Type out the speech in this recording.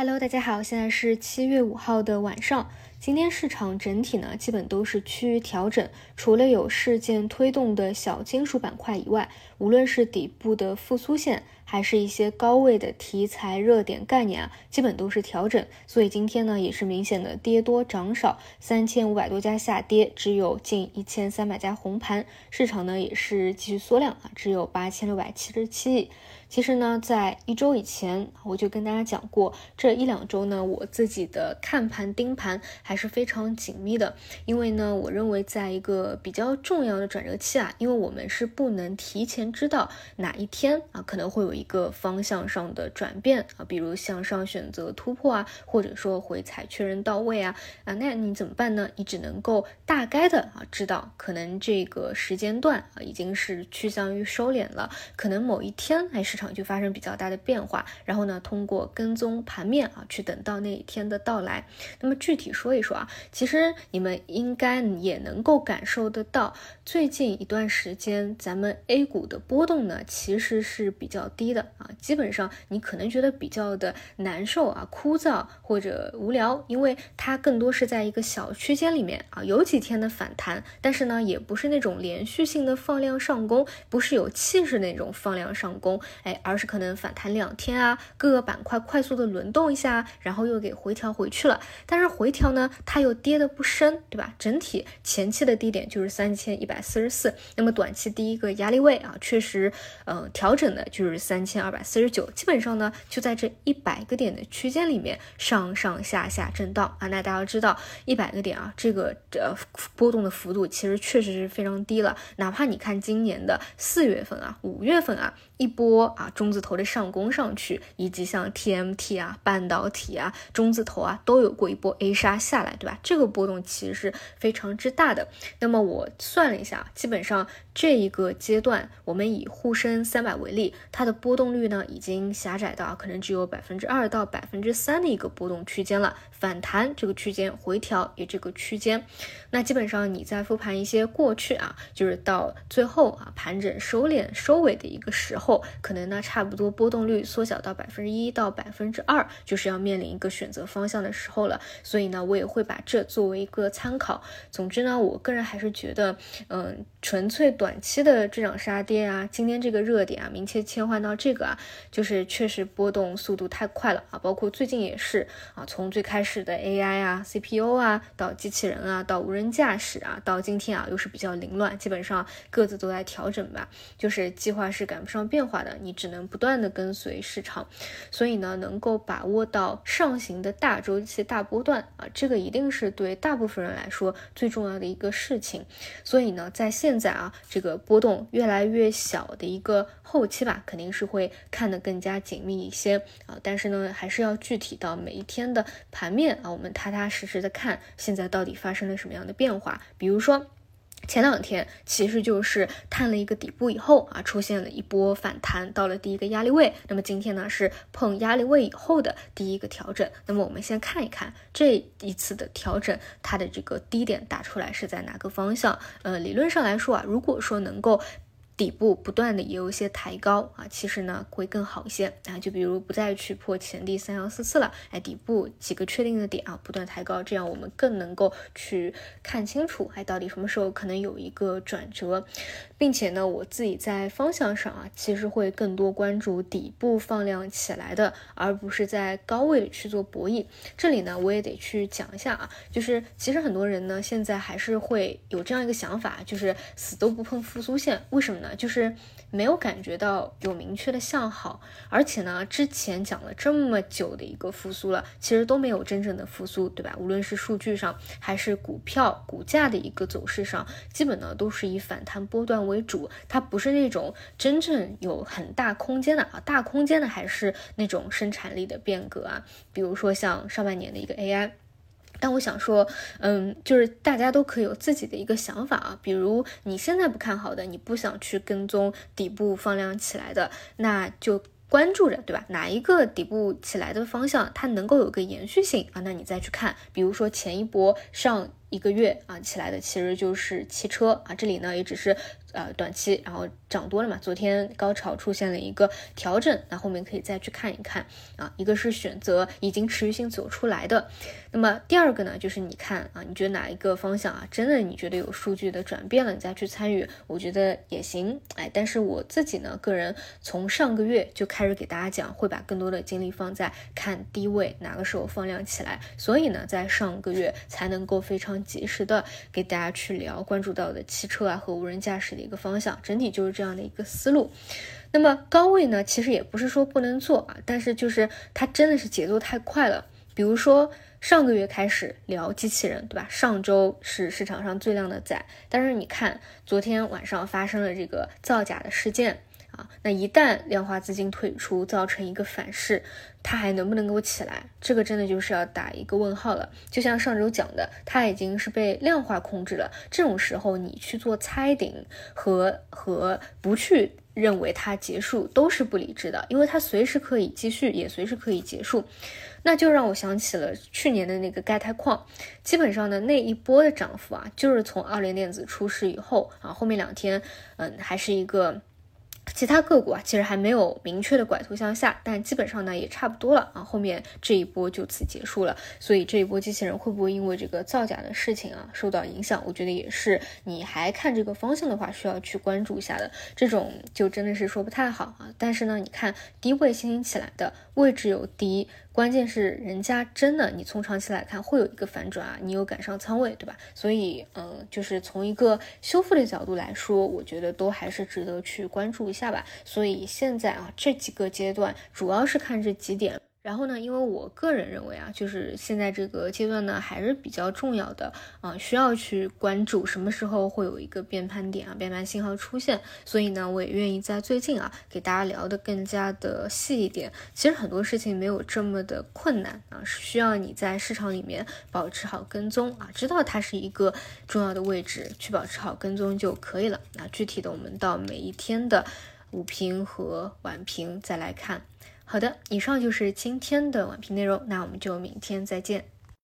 Hello，大家好，现在是七月五号的晚上。今天市场整体呢，基本都是趋于调整，除了有事件推动的小金属板块以外，无论是底部的复苏线，还是一些高位的题材热点概念啊，基本都是调整。所以今天呢，也是明显的跌多涨少，三千五百多家下跌，只有近一千三百家红盘。市场呢，也是继续缩量啊，只有八千六百七十七亿。其实呢，在一周以前，我就跟大家讲过，这一两周呢，我自己的看盘盯盘还是非常紧密的。因为呢，我认为在一个比较重要的转折期啊，因为我们是不能提前知道哪一天啊可能会有一个方向上的转变啊，比如向上选择突破啊，或者说回踩确认到位啊啊，那你怎么办呢？你只能够大概的啊知道，可能这个时间段啊已经是趋向于收敛了，可能某一天还是。场就发生比较大的变化，然后呢，通过跟踪盘面啊，去等到那一天的到来。那么具体说一说啊，其实你们应该也能够感受得到，最近一段时间咱们 A 股的波动呢，其实是比较低的啊。基本上你可能觉得比较的难受啊、枯燥或者无聊，因为它更多是在一个小区间里面啊，有几天的反弹，但是呢，也不是那种连续性的放量上攻，不是有气势那种放量上攻。哎，而是可能反弹两天啊，各个板块快速的轮动一下，然后又给回调回去了。但是回调呢，它又跌的不深，对吧？整体前期的低点就是三千一百四十四，那么短期第一个压力位啊，确实，嗯，调整的就是三千二百四十九，基本上呢就在这一百个点的区间里面上上下下震荡啊。那大家知道一百个点啊，这个呃波动的幅度其实确实是非常低了。哪怕你看今年的四月份啊、五月份啊，一波。啊，中字头的上攻上去，以及像 TMT 啊、半导体啊、中字头啊，都有过一波 A 杀下来，对吧？这个波动其实是非常之大的。那么我算了一下，基本上这一个阶段，我们以沪深三百为例，它的波动率呢，已经狭窄到可能只有百分之二到百分之三的一个波动区间了。反弹这个区间，回调也这个区间。那基本上你在复盘一些过去啊，就是到最后啊，盘整收敛收尾的一个时候，可能。那差不多波动率缩小到百分之一到百分之二，就是要面临一个选择方向的时候了。所以呢，我也会把这作为一个参考。总之呢，我个人还是觉得，嗯，纯粹短期的这场杀跌啊，今天这个热点啊，明确切换到这个啊，就是确实波动速度太快了啊。包括最近也是啊，从最开始的 AI 啊、CPU 啊，到机器人啊，到无人驾驶啊，到今天啊，又是比较凌乱，基本上各自都在调整吧，就是计划是赶不上变化的。你。只能不断的跟随市场，所以呢，能够把握到上行的大周期、大波段啊，这个一定是对大部分人来说最重要的一个事情。所以呢，在现在啊，这个波动越来越小的一个后期吧，肯定是会看得更加紧密一些啊。但是呢，还是要具体到每一天的盘面啊，我们踏踏实实的看现在到底发生了什么样的变化，比如说。前两天其实就是探了一个底部以后啊，出现了一波反弹，到了第一个压力位。那么今天呢是碰压力位以后的第一个调整。那么我们先看一看这一次的调整，它的这个低点打出来是在哪个方向？呃，理论上来说啊，如果说能够。底部不断的也有一些抬高啊，其实呢会更好一些啊，就比如不再去破前低三幺四四了，哎，底部几个确定的点啊，不断抬高，这样我们更能够去看清楚，哎，到底什么时候可能有一个转折，并且呢，我自己在方向上啊，其实会更多关注底部放量起来的，而不是在高位去做博弈。这里呢，我也得去讲一下啊，就是其实很多人呢现在还是会有这样一个想法，就是死都不碰复苏线，为什么呢？就是没有感觉到有明确的向好，而且呢，之前讲了这么久的一个复苏了，其实都没有真正的复苏，对吧？无论是数据上还是股票股价的一个走势上，基本呢都是以反弹波段为主，它不是那种真正有很大空间的啊，大空间的还是那种生产力的变革啊，比如说像上半年的一个 AI。但我想说，嗯，就是大家都可以有自己的一个想法啊。比如你现在不看好的，你不想去跟踪底部放量起来的，那就关注着，对吧？哪一个底部起来的方向，它能够有个延续性啊？那你再去看，比如说前一波上。一个月啊起来的其实就是汽车啊，这里呢也只是呃短期然后涨多了嘛，昨天高潮出现了一个调整，那后面可以再去看一看啊。一个是选择已经持续性走出来的，那么第二个呢，就是你看啊，你觉得哪一个方向啊，真的你觉得有数据的转变了，你再去参与，我觉得也行。哎，但是我自己呢，个人从上个月就开始给大家讲，会把更多的精力放在看低位哪个时候放量起来，所以呢，在上个月才能够非常及时的给大家去聊关注到的汽车啊和无人驾驶的一个方向，整体就是这样的一个思路。那么高位呢，其实也不是说不能做啊，但是就是它真的是节奏太快了。比如说上个月开始聊机器人，对吧？上周是市场上最靓的仔，但是你看昨天晚上发生了这个造假的事件啊，那一旦量化资金退出，造成一个反噬，它还能不能够起来？这个真的就是要打一个问号了。就像上周讲的，它已经是被量化控制了，这种时候你去做猜顶和和不去。认为它结束都是不理智的，因为它随时可以继续，也随时可以结束。那就让我想起了去年的那个钙钛矿，基本上呢那一波的涨幅啊，就是从二联电子出事以后啊，后面两天，嗯，还是一个。其他个股啊，其实还没有明确的拐头向下，但基本上呢也差不多了啊。后面这一波就此结束了，所以这一波机器人会不会因为这个造假的事情啊受到影响？我觉得也是，你还看这个方向的话，需要去关注一下的。这种就真的是说不太好啊。但是呢，你看低位先行起来的位置有低。关键是人家真的，你从长期来看会有一个反转啊，你有赶上仓位，对吧？所以，嗯，就是从一个修复的角度来说，我觉得都还是值得去关注一下吧。所以现在啊，这几个阶段主要是看这几点。然后呢，因为我个人认为啊，就是现在这个阶段呢还是比较重要的啊，需要去关注什么时候会有一个变盘点啊，变盘信号出现。所以呢，我也愿意在最近啊给大家聊的更加的细一点。其实很多事情没有这么的困难啊，是需要你在市场里面保持好跟踪啊，知道它是一个重要的位置，去保持好跟踪就可以了。那具体的，我们到每一天的午评和晚评再来看。好的，以上就是今天的晚评内容，那我们就明天再见。